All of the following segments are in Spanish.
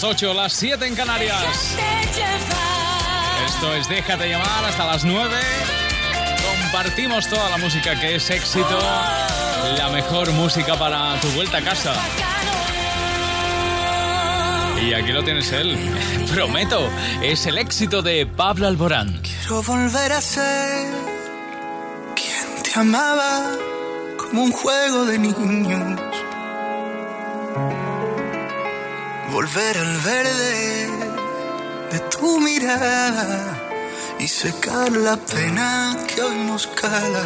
las 8, las 7 en Canarias. Esto es Déjate llamar hasta las 9. Compartimos toda la música que es éxito, la mejor música para tu vuelta a casa. Y aquí lo tienes él, prometo, es el éxito de Pablo Alborán. Quiero volver a ser quien te amaba como un juego de niños. Volver al verde de tu mirada y secar la pena que hoy nos cala.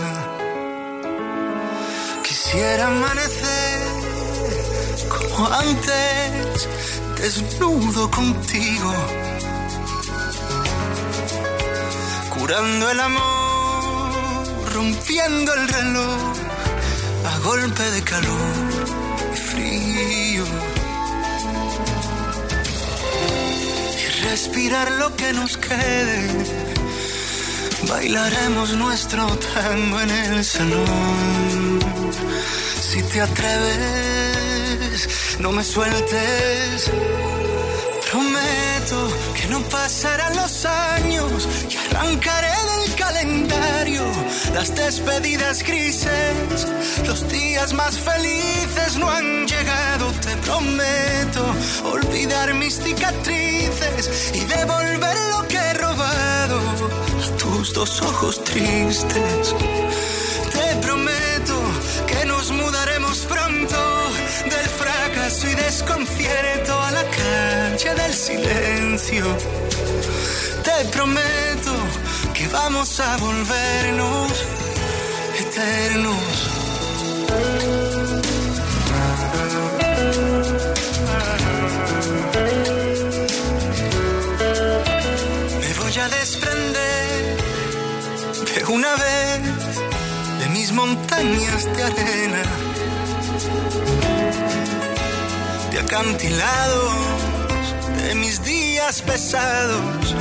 Quisiera amanecer como antes desnudo contigo, curando el amor, rompiendo el reloj a golpe de calor respirar lo que nos quede. Bailaremos nuestro tango en el salón. Si te atreves no me sueltes. Que no pasarán los años y arrancaré del calendario las despedidas grises. Los días más felices no han llegado, te prometo olvidar mis cicatrices y devolver lo que he robado a tus dos ojos tristes. Te prometo que nos mudaremos pronto del fracaso y desconcierto a la calle del silencio. Te prometo que vamos a volvernos eternos. Me voy a desprender de una vez de mis montañas de arena de acantilados, de mis días pesados,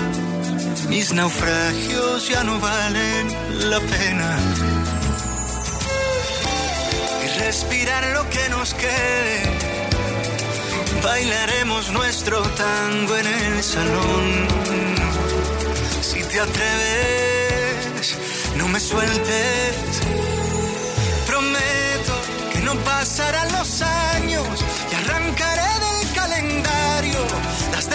mis naufragios ya no valen la pena. Y respirar lo que nos quede, bailaremos nuestro tango en el salón. Si te atreves, no me sueltes, prometo que no pasarán los años y arrancaré del calendario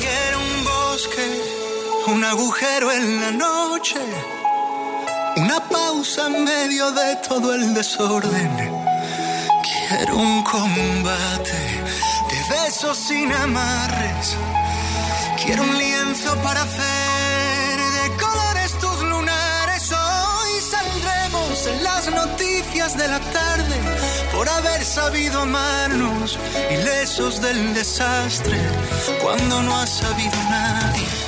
Quiero un bosque, un agujero en la noche, una pausa en medio de todo el desorden. Quiero un combate de besos sin amarres. Quiero un lienzo para hacer en las noticias de la tarde por haber sabido amarnos, ilesos del desastre, cuando no ha sabido nadie.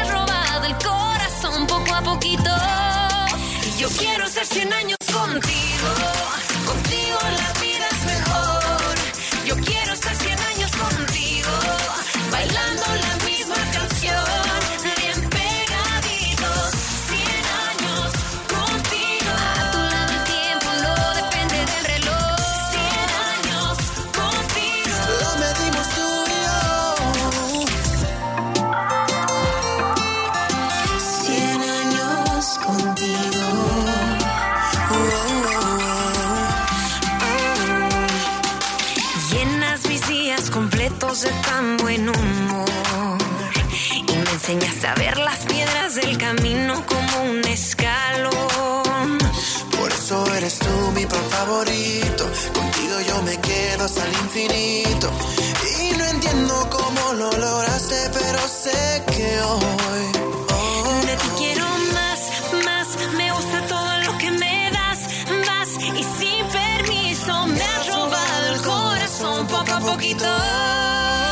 corazón poco a poquito. Y yo quiero ser 100 años contigo. Enseñaste a ver las piedras del camino como un escalón. Por eso eres tú mi pan favorito. Contigo yo me quedo hasta el infinito. Y no entiendo cómo lo lograste, pero sé que hoy. De ti quiero más, más. Me gusta todo lo que me das, vas. Y sin permiso me has robado el corazón poco a poquito. Yo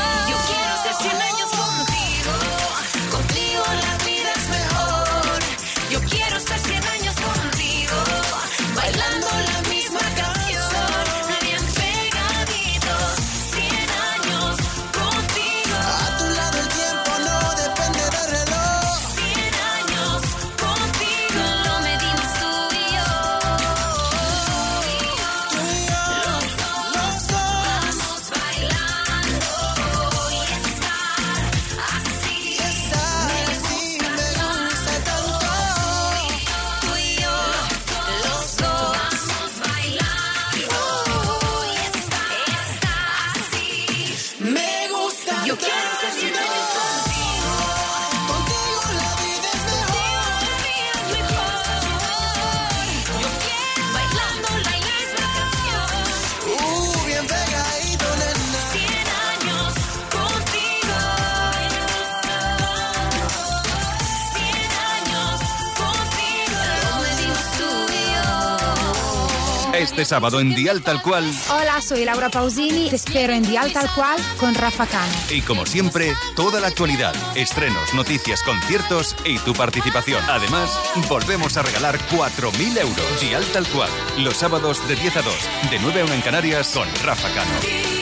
Este sábado en Dial Tal Cual Hola, soy Laura Pausini. Te espero en Dial Tal Cual con Rafa Cano. y como siempre, toda la actualidad, estrenos, noticias, conciertos y tu participación. Además, volvemos a regalar 4.000 euros. Dial Tal Cual, los sábados de 10 a 2, de 9 a 1 en Canarias con Rafa Cano.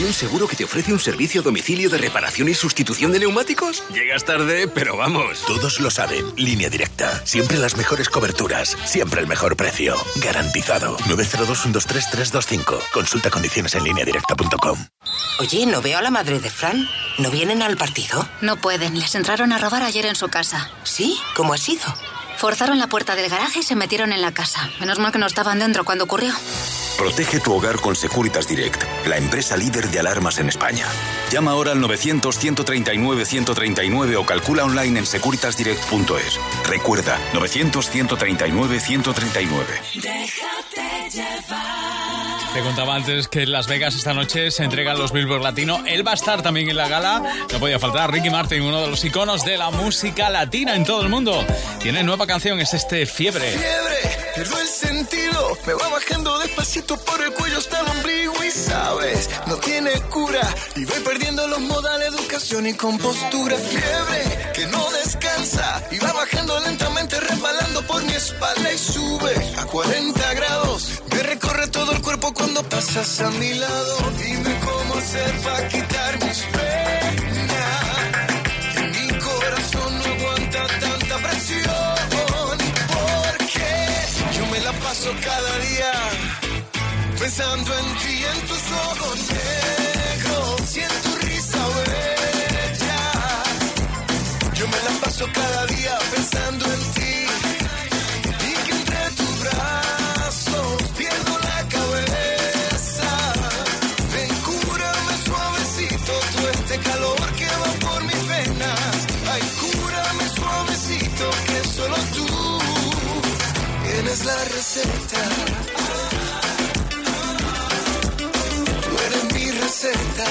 ¿Hay un seguro que te ofrece un servicio a domicilio de reparación y sustitución de neumáticos? Llegas tarde, pero vamos. Todos lo saben. Línea directa. Siempre las mejores coberturas. Siempre el mejor precio. Garantizado. 902-123-325. Consulta condiciones en lineadirecta.com. Oye, ¿no veo a la madre de Fran? ¿No vienen al partido? No pueden, les entraron a robar ayer en su casa. ¿Sí? ¿Cómo ha sido? Forzaron la puerta del garaje y se metieron en la casa. Menos mal que no estaban dentro cuando ocurrió. Protege tu hogar con Securitas Direct, la empresa líder de alarmas en España. Llama ahora al 900-139-139 o calcula online en securitasdirect.es. Recuerda, 900-139-139. Te contaba antes que en Las Vegas esta noche se entregan los Billboard Latino. Él va a estar también en la gala. No podía faltar Ricky Martin, uno de los iconos de la música latina en todo el mundo. Tiene nueva canción, es este Fiebre. Fiebre, pierdo el sentido. Me va bajando despacito por el cuello hasta el ombligo y sabes, no tiene cura. Y voy perdiendo los modales, educación y compostura. Fiebre, que no descansa. Y va bajando lentamente, resbalando por mi espalda y sube a 40 grados. Recorre todo el cuerpo cuando pasas a mi lado. Dime cómo hacer para quitar mis penas. Que mi corazón no aguanta tanta presión. Porque yo me la paso cada día pensando en ti, en tus ojos negros y en tu risa bella. Yo me la paso cada día receta. Tú eres mi receta.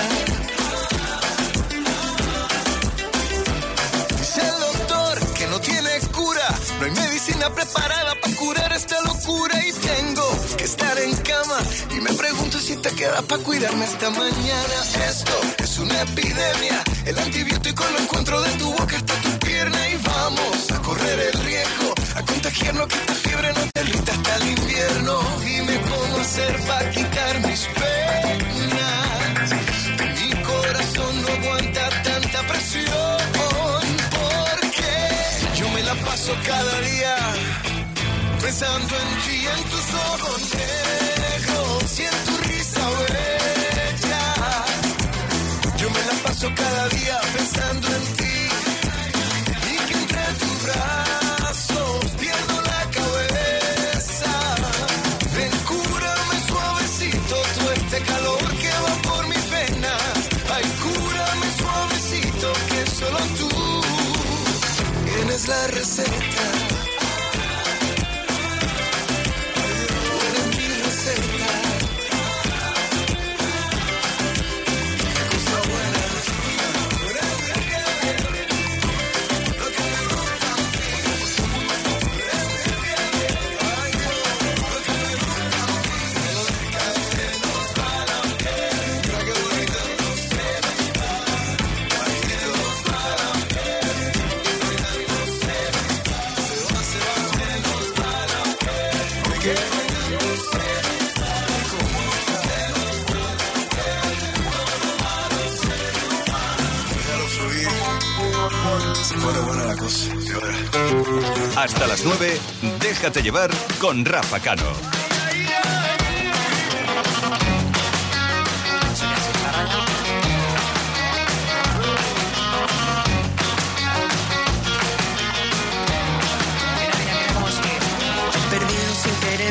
Dice el doctor que no tiene cura. No hay medicina preparada para curar esta locura. Y tengo que estar en cama. Y me pregunto si te queda para cuidarme esta mañana. Esto es una epidemia. El antibiótico lo encuentro de tu boca hasta tu pierna. Y vamos a correr el riesgo. A contagiarnos que esta fiebre no derrita hasta el invierno. Dime cómo hacer para quitar mis penas. Mi corazón no aguanta tanta presión. Porque yo me la paso cada día pensando en ti, en tus ojos Hasta las 9, déjate llevar con Rafa Cano.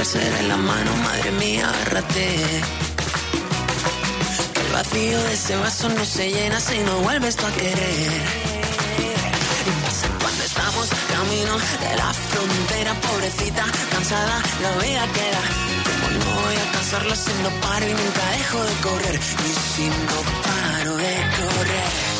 Perderse de la mano, madre mía, agárrate. Que el vacío de ese vaso no se llena si no vuelves tú a querer. Cuando estamos camino de la frontera, pobrecita, cansada, la vida queda. Como no voy a cansarla si no paro y nunca dejo de correr. Y si no paro de correr,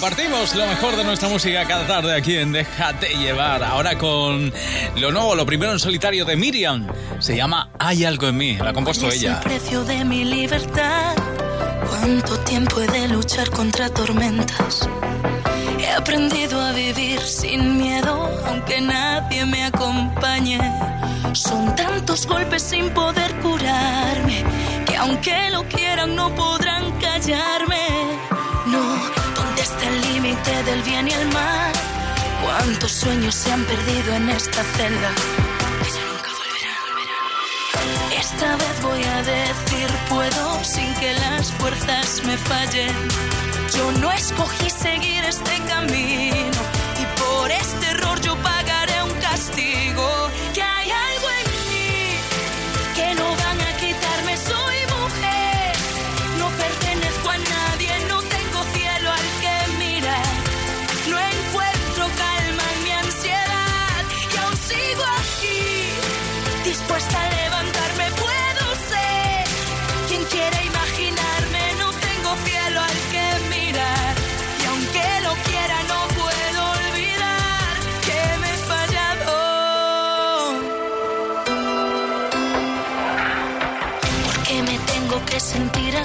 Compartimos lo mejor de nuestra música cada tarde aquí en Déjate llevar. Ahora con lo nuevo, lo primero en solitario de Miriam. Se llama Hay algo en mí. La ha compuesto ella. Es el precio de mi libertad. Cuánto tiempo he de luchar contra tormentas. He aprendido a vivir sin miedo, aunque nadie me acompañe. Son tantos golpes sin poder curarme, que aunque lo quieran no podrán callarme. No desde el límite del bien y el mal. Cuántos sueños se han perdido en esta celda que nunca volverán. Esta vez voy a decir puedo sin que las fuerzas me fallen. Yo no escogí seguir este camino y por este error yo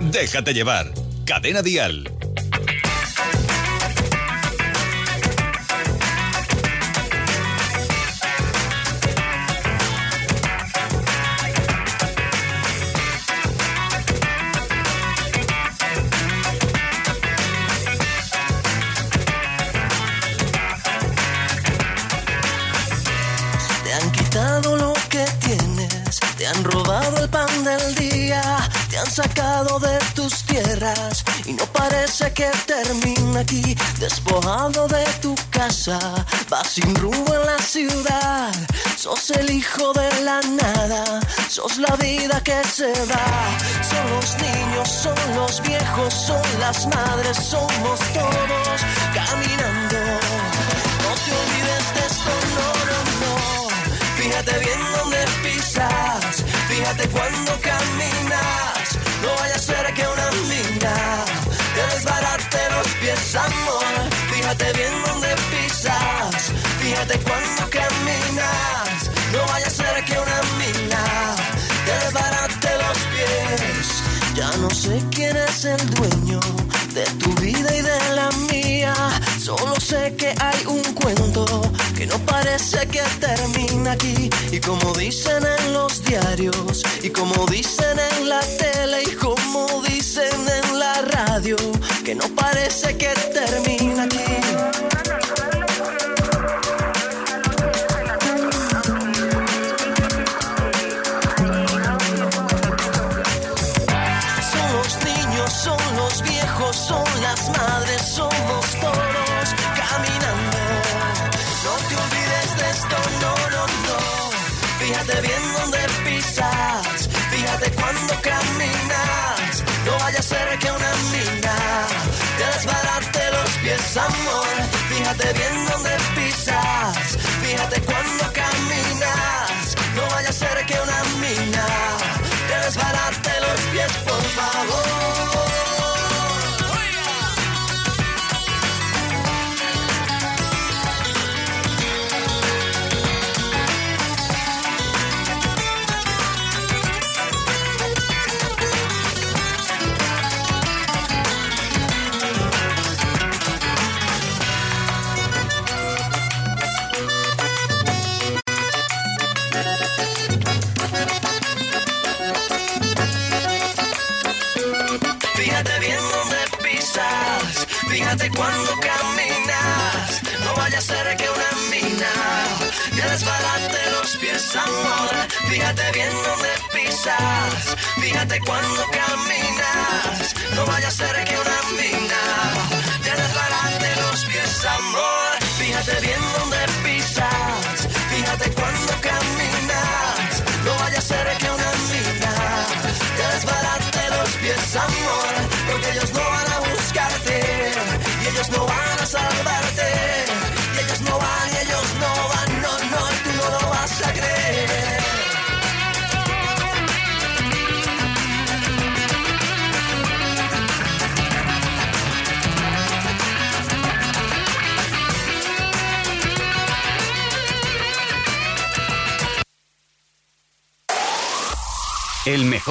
Déjate llevar. Cadena Dial. Que termina aquí. Despojado de tu casa, vas sin rumbo en la ciudad. Sos el hijo de la nada, sos la vida que se va. Son los niños, son los viejos, son las madres, somos todos caminando. No te olvides de esto, no, no, no. Fíjate bien dónde pisas, fíjate cuando caminas. No vaya a ser que una mina Fíjate bien dónde pisas, fíjate cuando caminas. No vaya a ser que una mina te desbarate los pies. Ya no sé quién es el dueño de tu vida y de la mía. Solo sé que hay un cuento que no parece que termina aquí. Y como dicen en los diarios, y como dicen en la tele, y como dicen en la radio, que no parece que termina aquí. Cuando caminas. No vaya a ser que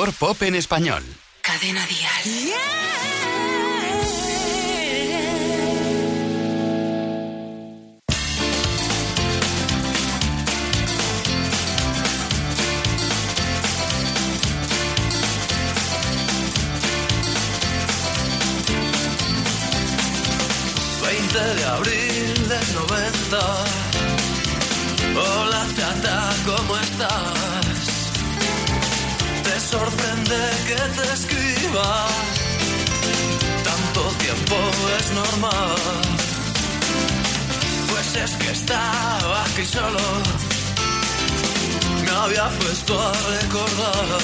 pop en español. Cadena Díaz. Yeah. Veinte de abril del 90. Hola, chata, ¿cómo estás? Te sorprende que te escriba, tanto tiempo es normal. Pues es que estaba aquí solo, me había puesto a recordar.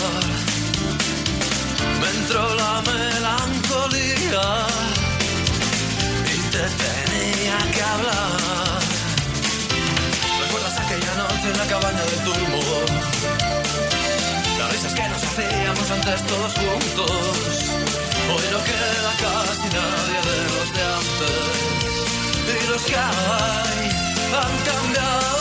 Me entró la melancolía y te tenía que hablar. ¿Recuerdas aquella noche en la cabaña turbo? Las risas que nos hacíamos antes todos juntos. Hoy no queda casi nadie de los de antes. Y los que hay han cambiado,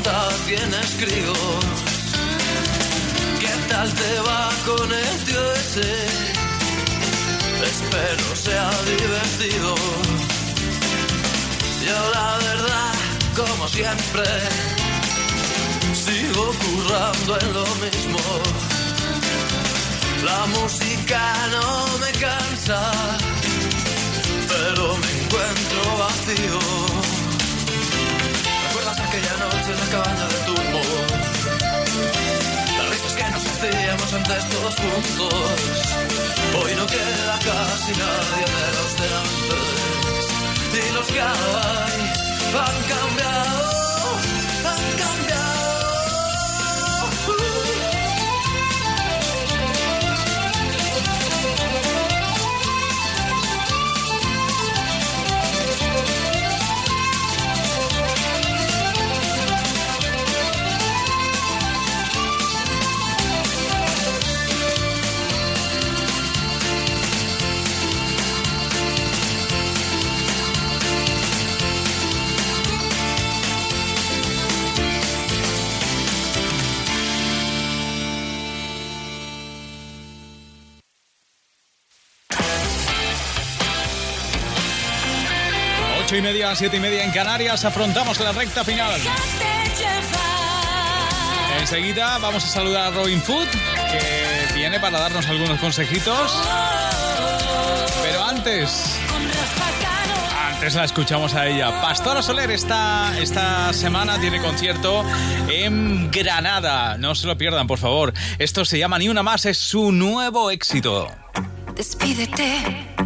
hasta tienes críos. ¿Qué tal te va con el tío ese? Espero sea divertido. Yo la verdad, como siempre, sigo currando en lo mismo. La música no me cansa pero me encuentro vacío. Hacíamos antes todos juntos. Hoy no queda casi nadie de los de antes. Y los que hay han cambiado, Media, siete y media en Canarias, afrontamos la recta final. Enseguida vamos a saludar a Robin Food, que viene para darnos algunos consejitos. Pero antes, antes la escuchamos a ella. Pastora Soler esta, esta semana tiene concierto en Granada. No se lo pierdan, por favor. Esto se llama Ni Una Más, es su nuevo éxito. Despídete,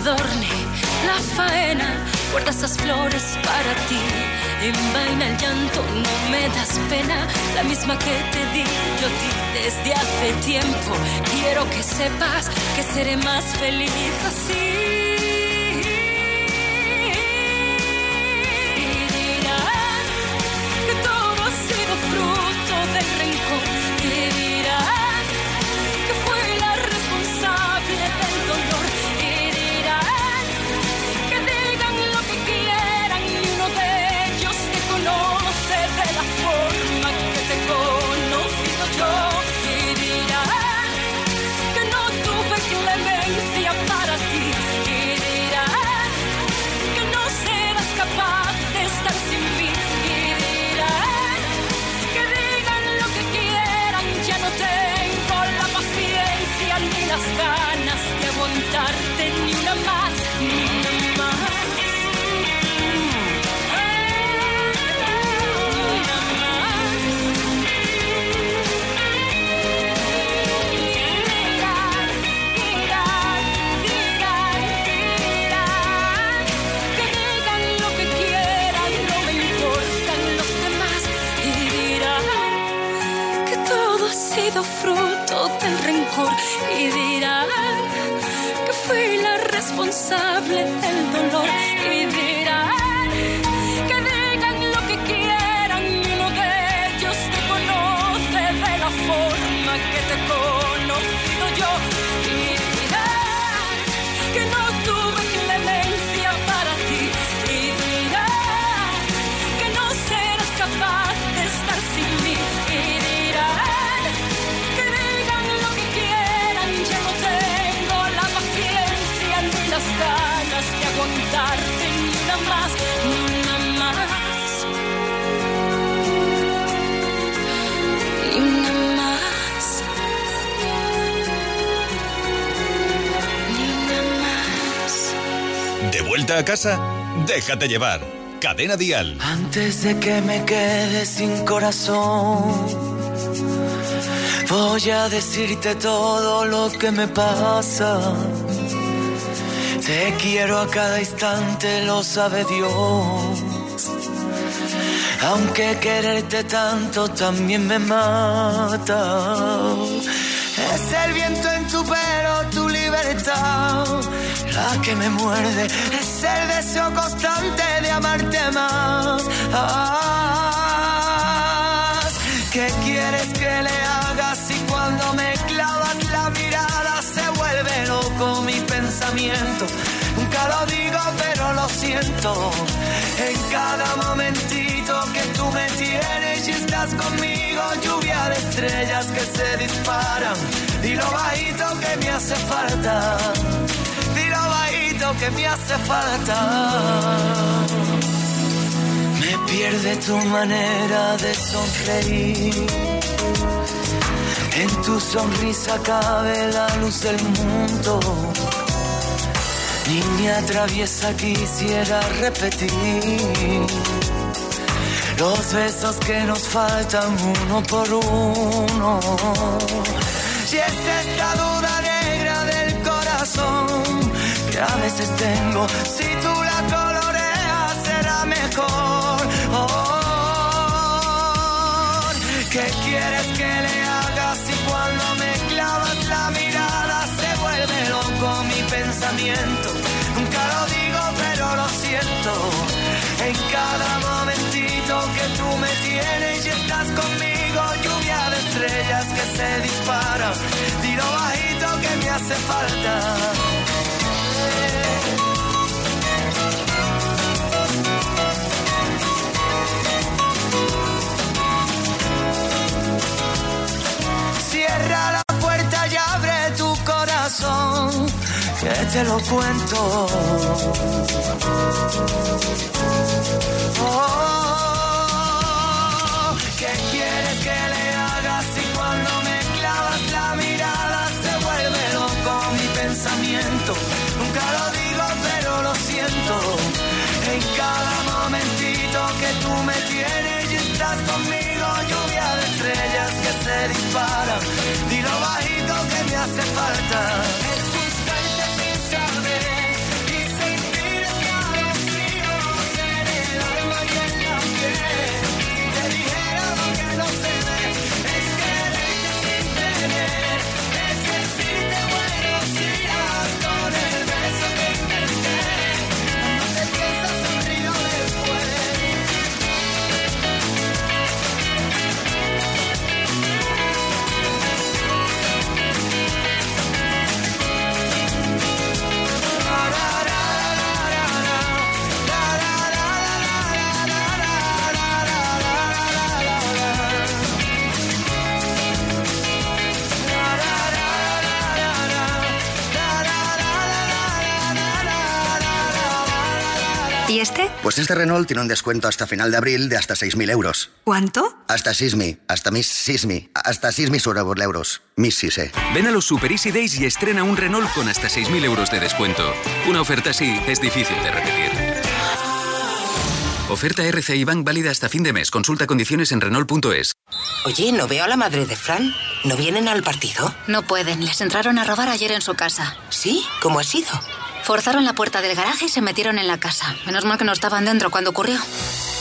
adorne la faena. Guarda esas flores para ti. Envaina el llanto, no me das pena. La misma que te di yo ti desde hace tiempo. Quiero que sepas que seré más feliz así. Fruto del rencor y dirán que fui la responsable vuelta a casa? Déjate llevar. Cadena Dial. Antes de que me quede sin corazón, voy a decirte todo lo que me pasa. Te quiero a cada instante, lo sabe Dios. Aunque quererte tanto también me mata. Es el viento en tu pelo, tu libertad, la que me muerde. El deseo constante de amarte más. ¿Qué quieres que le hagas si cuando me clavas la mirada se vuelve loco mi pensamiento? Nunca lo digo, pero lo siento. En cada momentito que tú me tienes y estás conmigo, lluvia de estrellas que se disparan. Y lo bajito que me hace falta. Lo que me hace falta. Me pierde tu manera de sonreír. En tu sonrisa cabe la luz del mundo. Niña traviesa quisiera repetir los besos que nos faltan uno por uno. Y es esta a veces tengo. Si tú la coloreas será mejor. Oh, ¿Qué quieres que le haga si cuando me clavas la mirada se vuelve loco mi pensamiento? Nunca lo digo, pero lo siento. En cada momentito que tú me tienes y estás conmigo, lluvia de estrellas que se disparan. Tiro bajito que me hace falta. Te lo cuento. Oh, ¿Qué quieres que le haga si cuando me clavas la mirada se vuelve loco mi pensamiento? Nunca lo digo, pero lo siento. En cada momentito que tú me tienes y estás conmigo, lluvia de estrellas que se disparan. Dilo bajito que me hace falta. Este? Pues este Renault tiene un descuento hasta final de abril de hasta 6.000 euros. ¿Cuánto? Hasta Sismi, hasta Miss Sismi, hasta Sismi sobre euros. Miss Sise. Ven a los Super Easy Days y estrena un Renault con hasta 6.000 euros de descuento. Una oferta así es difícil de repetir. Oferta RCI Bank válida hasta fin de mes. Consulta condiciones en Renault.es. Oye, ¿no veo a la madre de Fran? ¿No vienen al partido? No pueden, les entraron a robar ayer en su casa. ¿Sí? ¿Cómo ha sido? Forzaron la puerta del garaje y se metieron en la casa. Menos mal que no estaban dentro cuando ocurrió.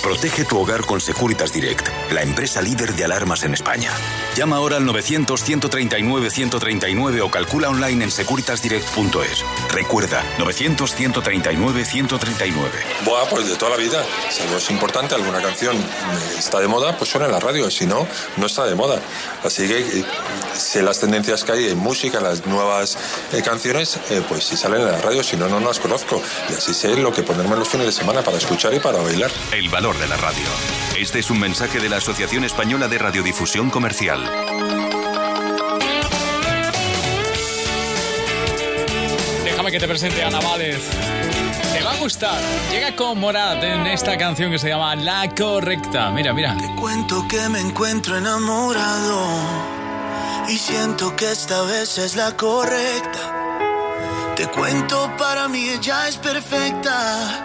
Protege tu hogar con Securitas Direct, la empresa líder de alarmas en España. Llama ahora al 900-139-139 o calcula online en securitasdirect.es. Recuerda, 900-139-139. Buah, pues de toda la vida. Si algo es importante, alguna canción está de moda, pues suena en la radio. Si no, no está de moda. Así que eh, sé las tendencias que hay en música, las nuevas eh, canciones, eh, pues si salen en la radio, si no, no las conozco. Y así sé lo que ponerme los fines de semana para escuchar y para bailar. El valor de la radio. Este es un mensaje de la Asociación Española de Radiodifusión Comercial. Déjame que te presente a Ana Vález. Te va a gustar. Llega con Morat en esta canción que se llama La Correcta. Mira, mira. Te cuento que me encuentro enamorado y siento que esta vez es la correcta. Te cuento, para mí ella es perfecta,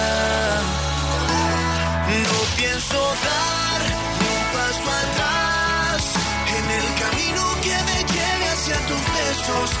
Tus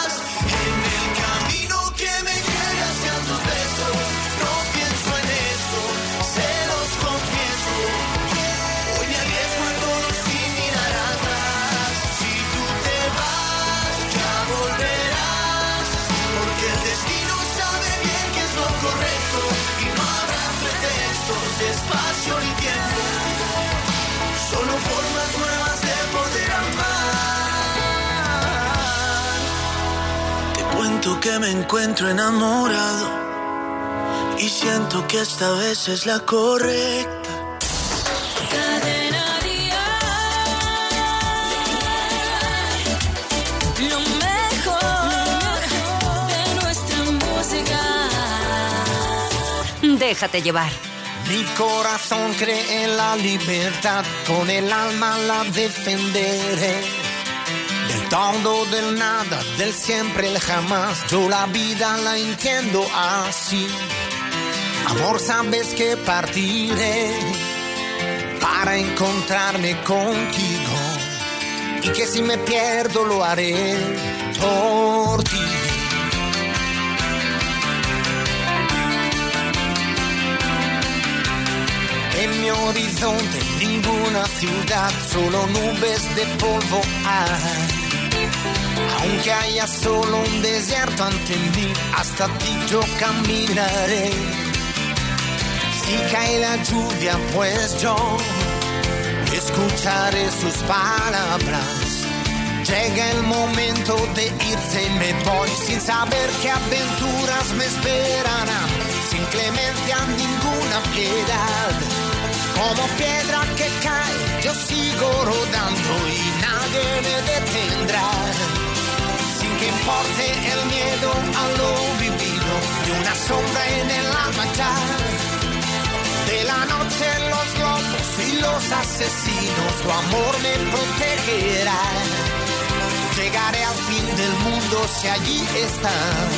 que me encuentro enamorado y siento que esta vez es la correcta. Lo mejor de nuestra música. Déjate llevar. Mi corazón cree en la libertad, con el alma la defenderé. Del todo, del nada, del siempre, el jamás, yo la vida la entiendo así. Amor, sabes que partiré para encontrarme contigo. Y que si me pierdo lo haré por ti. horizonte, ninguna ciudad, solo nubes de polvo hay. Aunque haya solo un desierto ante mí, hasta ti yo caminaré. Si cae la lluvia, pues yo escucharé sus palabras. Llega el momento de irse y me voy sin saber qué aventuras me esperarán. Sin clemencia, ninguna piedad. Como piedra que cae, yo sigo rodando y nadie me detendrá. Que importe el miedo a lo vivido y una sombra en el alma. De la noche los lobos y los asesinos, tu amor me protegerá. Llegaré al fin del mundo si allí estás.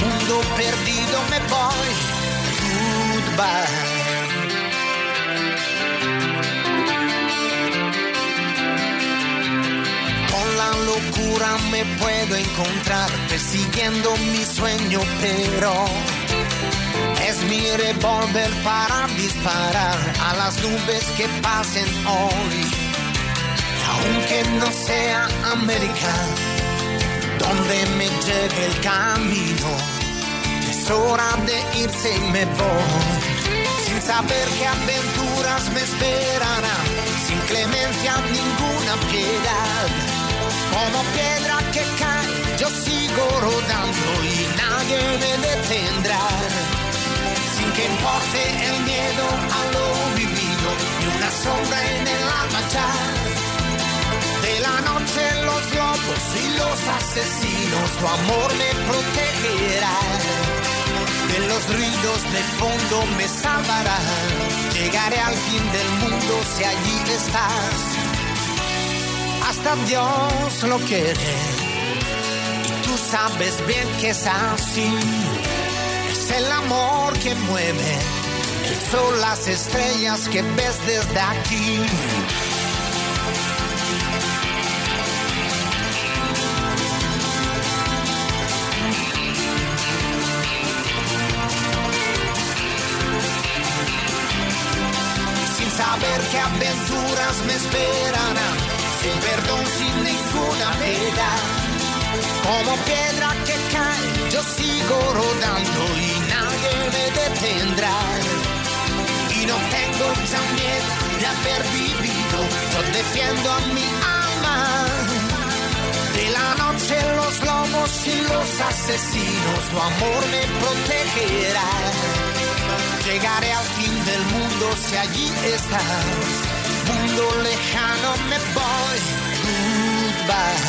Mundo perdido me voy. Goodbye. La locura me puedo encontrar persiguiendo mi sueño, pero es mi revólver para disparar a las nubes que pasen hoy. Aunque no sea América, donde me lleve el camino, es hora de irse y me voy. Sin saber qué aventuras me esperarán, sin clemencia ninguna piedad. Como piedra que cae, yo sigo rodando y nadie me detendrá. Sin que importe el miedo a lo vivido y una sombra en el alma. De la noche los lobos y los asesinos, tu amor me protegerá. De los ruidos de fondo me salvará. Llegaré al fin del mundo si allí estás. Hasta Dios lo quiere. Y tú sabes bien que es así. Es el amor que mueve. Sol, las estrellas que ves desde aquí. sin saber qué aventuras me esperarán, sin perdón, sin ninguna piedad. Como piedra que cae, yo sigo rodando y nadie me detendrá. Y no tengo miedo de haber vivido, yo defiendo a mi alma. De la noche los lobos y los asesinos, tu amor me protegerá. Llegaré al fin del mundo si allí estás. Mundo lejano me voy. Goodbye.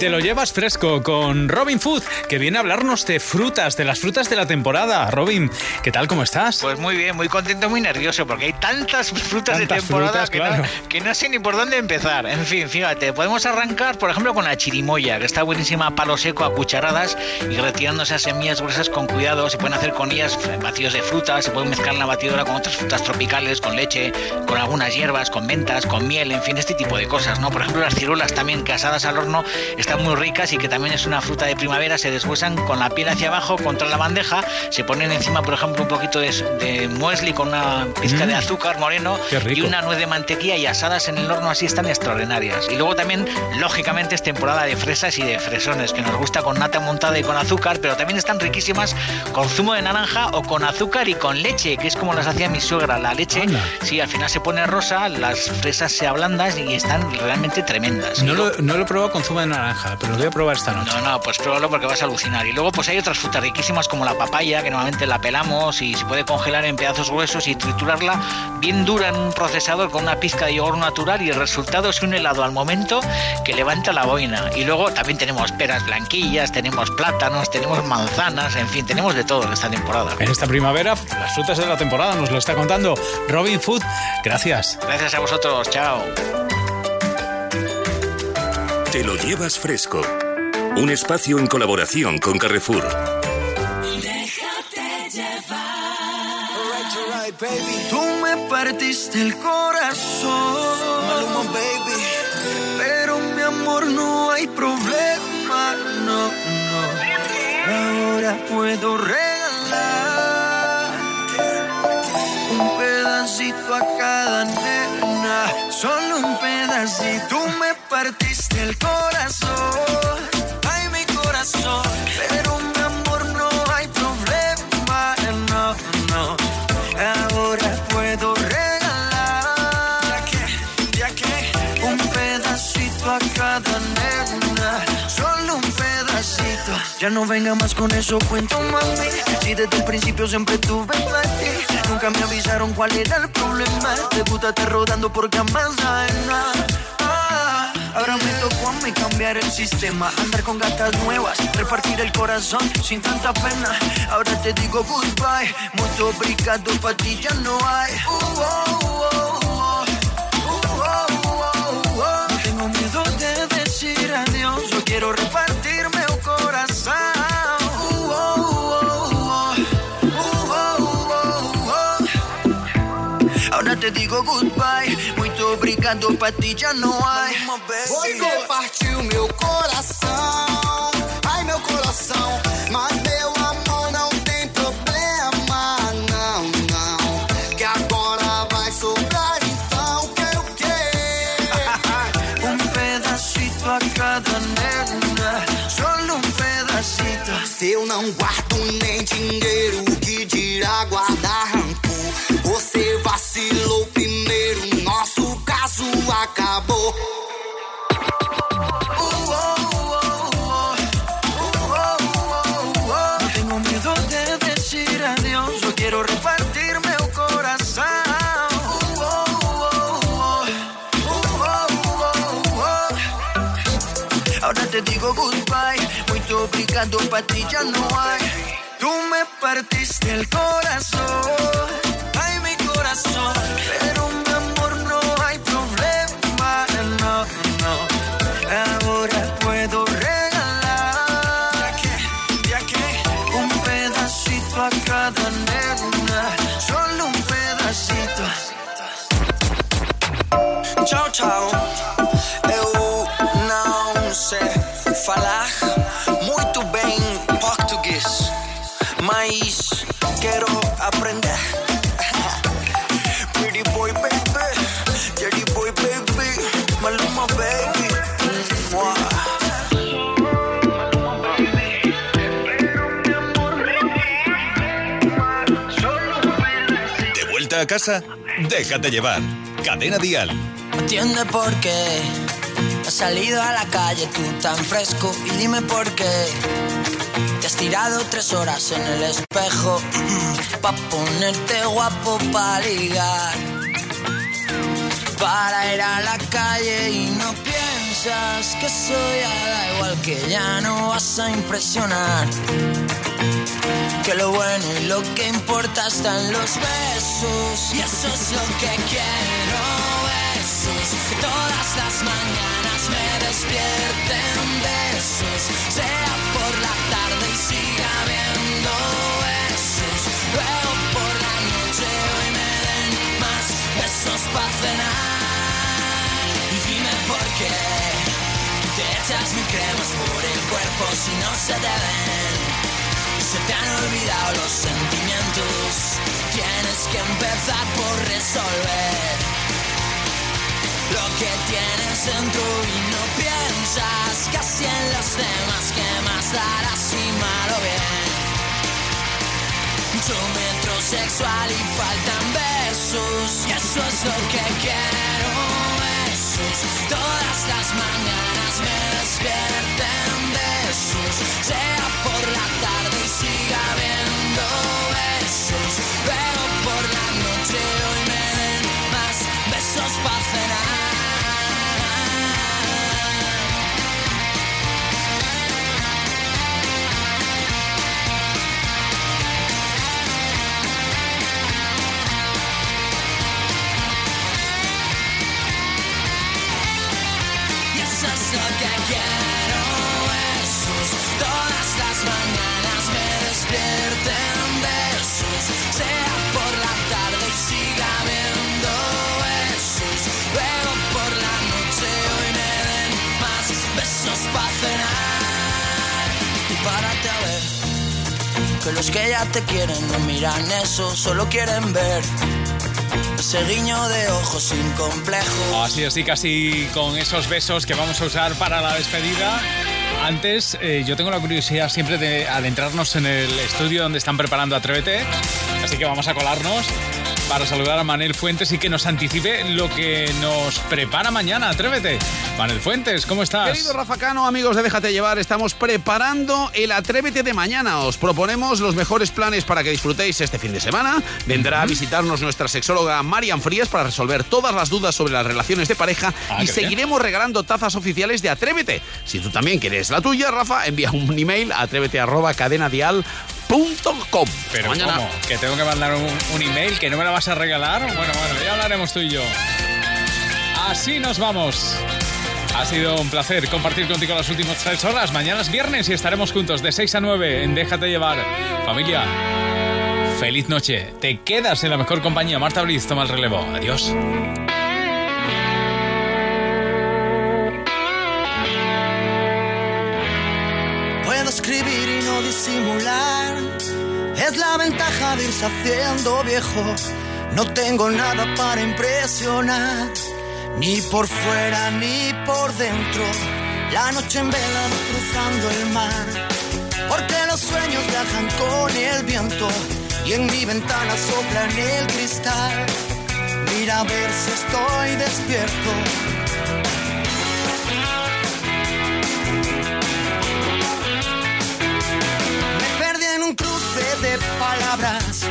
Te lo llevas fresco con Robin Food, que viene a hablarnos de frutas, de las frutas de la temporada. Robin, ¿qué tal? ¿Cómo estás? Pues muy bien, muy contento, muy nervioso, porque hay tantas frutas de Tantas temporada frutas, que, claro. no, que no sé ni por dónde empezar. En fin, fíjate, podemos arrancar, por ejemplo, con la chirimoya, que está buenísima a palo seco, a cucharadas, y retirando esas semillas gruesas con cuidado. Se pueden hacer con ellas batidos de fruta, se pueden mezclar en la batidora con otras frutas tropicales, con leche, con algunas hierbas, con mentas, con miel, en fin, este tipo de cosas, ¿no? Por ejemplo, las ciruelas también casadas al horno están muy ricas y que también es una fruta de primavera, se deshuesan con la piel hacia abajo contra la bandeja, se ponen encima, por ejemplo, un poquito de, de muesli con una pizca de Mm. azúcar moreno y una nuez de mantequilla y asadas en el horno así están extraordinarias. Y luego también, lógicamente, es temporada de fresas y de fresones, que nos gusta con nata montada y con azúcar, pero también están riquísimas con zumo de naranja o con azúcar y con leche, que es como las hacía mi suegra. La leche, sí, al final se pone rosa, las fresas se ablandan y están realmente tremendas. No lo, no lo he probado con zumo de naranja, pero lo voy a probar esta noche. No, no, pues pruébalo porque vas a alucinar. Y luego pues hay otras frutas riquísimas como la papaya, que normalmente la pelamos y se puede congelar en pedazos gruesos y triturarla bien dura en un procesador con una pizca de yogur natural y el resultado es un helado al momento que levanta la boina. Y luego también tenemos peras blanquillas, tenemos plátanos, tenemos manzanas, en fin, tenemos de todo en esta temporada. En esta primavera, las frutas de la temporada nos lo está contando Robin Food. Gracias. Gracias a vosotros, chao. Te lo llevas fresco. Un espacio en colaboración con Carrefour. Déjate llevar. Tú me partiste el corazón. Pero mi amor amor no hay problema, no, no. Ahora puedo regalar un pedacito a cada nena, solo un pedacito. Tú me partiste el corazón, ay mi corazón, pero mi amor no hay problema, no, no. Ahora puedo regalar, ya que, un pedacito a cada nena, solo un pedacito. Ya no venga más con eso, cuento mami. Si desde el principio siempre tuve para ti, nunca me avisaron cuál era el problema. Te te rodando por camas. Ah, Ahora me tocó a mí cambiar el sistema, andar con gatas nuevas, repartir el corazón sin tanta pena. Ahora te digo goodbye, mucho obrigado, pa' ti ya no hay. Uh, oh, oh, oh. Uh, oh, oh, oh. No tengo miedo de decir adiós, yo quiero repartirme un corazón. Uh, oh, oh, oh. Uh, oh, oh, oh. Ahora te digo goodbye, obrigado, pra ti já não há. Você partiu meu coração, ai meu coração, mas meu amor não tem problema, não, não. Que agora vai sobrar, então que o quê? Un pedacito a cada nena, solo un pedacito. Se eu não guardo acabou. No tengo miedo de decir adiós, yo quiero repartirme un corazón. Ahora te digo goodbye, muy obrigado, pa' ti ya no hay. Tú me partiste el corazón, ay mi corazón, casa? Déjate llevar. Cadena Dial. Atiende por qué has salido a la calle tú tan fresco y dime por qué te has tirado tres horas en el espejo pa ponerte guapo pa ligar para ir a la calle y no piensas que soy da igual que ya no vas a impresionar que lo bueno y lo que importa está en los besos. Y eso es lo que quiero besos. Que todas las mañanas me despierten besos. Sea por la tarde y siga habiendo besos. Luego por la noche hoy me den más besos para cenar. Y dime por qué te echas mi cremas por el cuerpo si no se te ven te han olvidado los sentimientos. Tienes que empezar por resolver lo que tienes dentro y no piensas casi en los demás que más darás y malo bien. Mucho metrosexual y faltan besos y eso es lo que quiero. Besos todas las mañanas me despierten Los que ya te quieren no miran eso, solo quieren ver ese guiño de ojos sin complejo. Así, así, casi con esos besos que vamos a usar para la despedida. Antes, eh, yo tengo la curiosidad siempre de adentrarnos en el estudio donde están preparando Atrévete. Así que vamos a colarnos para saludar a Manel Fuentes y que nos anticipe lo que nos prepara mañana. Atrévete. Manel Fuentes, ¿cómo estás? Querido Rafa Cano, amigos de Déjate Llevar, estamos preparando el Atrévete de mañana. Os proponemos los mejores planes para que disfrutéis este fin de semana. Vendrá a visitarnos nuestra sexóloga Marian Frías para resolver todas las dudas sobre las relaciones de pareja Ah, y seguiremos regalando tazas oficiales de Atrévete. Si tú también quieres la tuya, Rafa, envía un email a atrévete@cadenadial.com. Pero mañana. ¿cómo? ¿Que tengo que mandar un, un email que no me la vas a regalar? Bueno, bueno, ya hablaremos tú y yo. Así nos vamos. Ha sido un placer compartir contigo las últimas tres horas. Mañana es viernes y estaremos juntos de 6 a 9 en Déjate Llevar. Familia, feliz noche. Te quedas en la mejor compañía. Marta Bliz toma el relevo. Adiós. Es la ventaja de irse haciendo viejo. No tengo nada para impresionar. Ni por fuera ni por dentro. La noche en vela cruzando el mar. Porque los sueños viajan con el viento. Y en mi ventana sopla en el cristal. Mira a ver si estoy despierto. De palabras,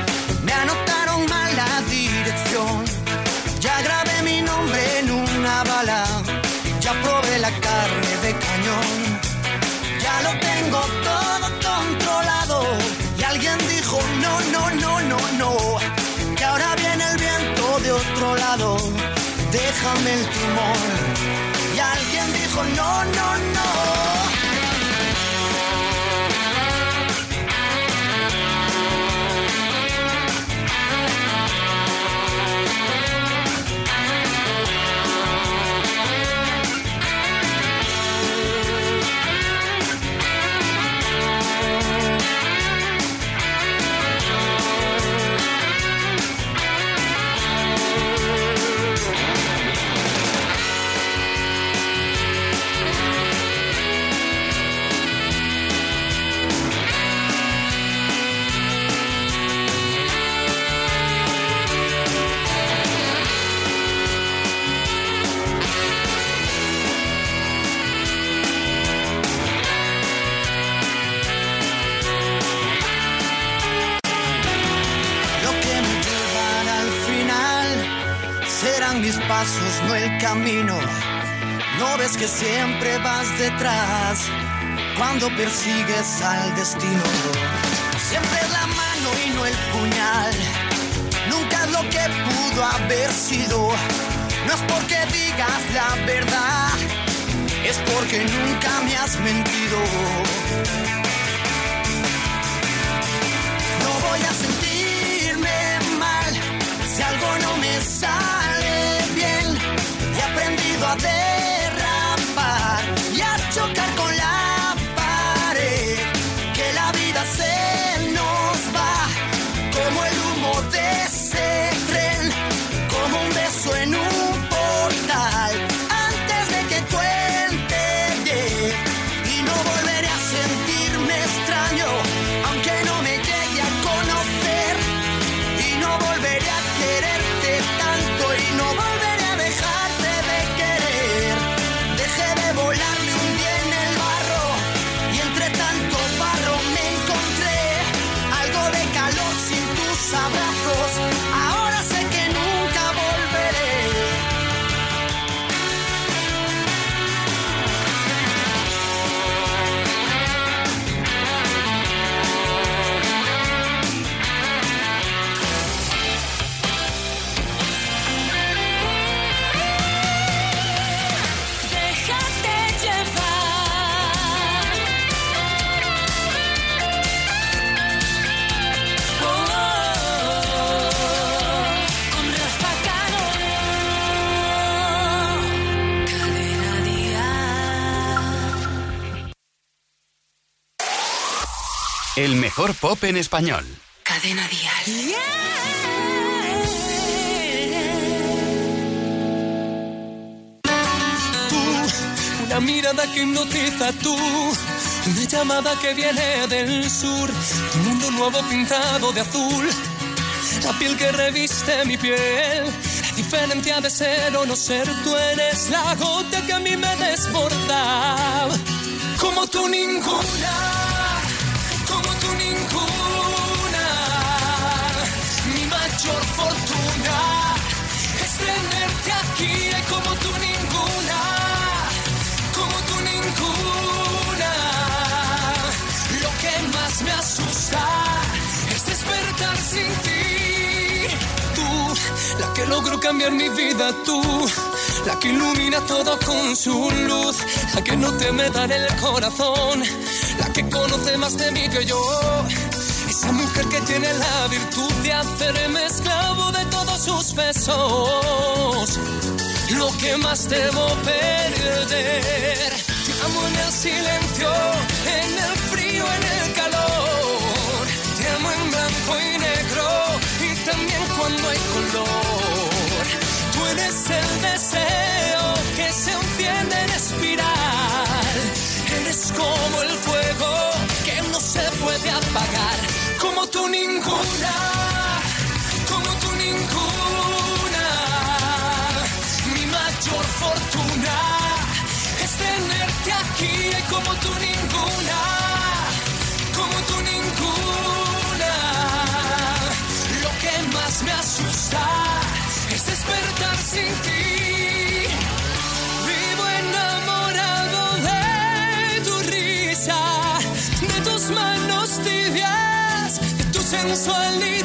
me anotaron mal la dirección. Ya grabé mi nombre en una bala, ya probé la carne de cañón. Ya lo tengo todo controlado. Y alguien dijo, no, no, no, no, no. Que ahora viene el viento de otro lado. Déjame el timón. Y alguien dijo, no, no, no. No ves que siempre vas detrás cuando persigues al destino. Siempre la mano y no el puñal. Nunca es lo que pudo haber sido. No es porque digas la verdad, es porque nunca me has mentido. No voy a sentirme mal si algo no me sale sabrás. Mejor pop en español. Cadena Dial. Tú, una mirada que hipnotiza tú, una llamada que viene del sur, un mundo nuevo pintado de azul, la piel que reviste mi piel, la diferencia de ser o no ser, tú eres la gota que a mí me desborda, como tú ninguna, fortuna es tenerte aquí como tú ninguna, como tú ninguna. Lo que más me asusta es despertar sin ti. Tú, la que logró cambiar mi vida, tú, la que ilumina todo con su luz, la que no teme dar el corazón, la que conoce más de mí que yo. Que tiene la virtud de hacerme esclavo de todos sus besos. Lo que más debo perder. Amo en el silencio, sensualidad.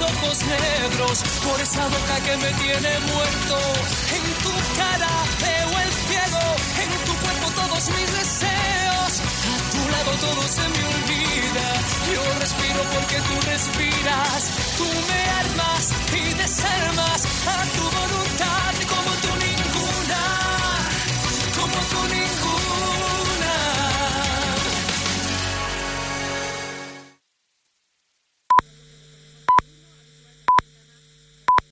Ojos negros, por esa boca que me tiene muerto. En tu cara veo el cielo, en tu cuerpo todos mis deseos. A tu lado todo se me olvida. Yo respiro porque tú respiras. Tú me armas y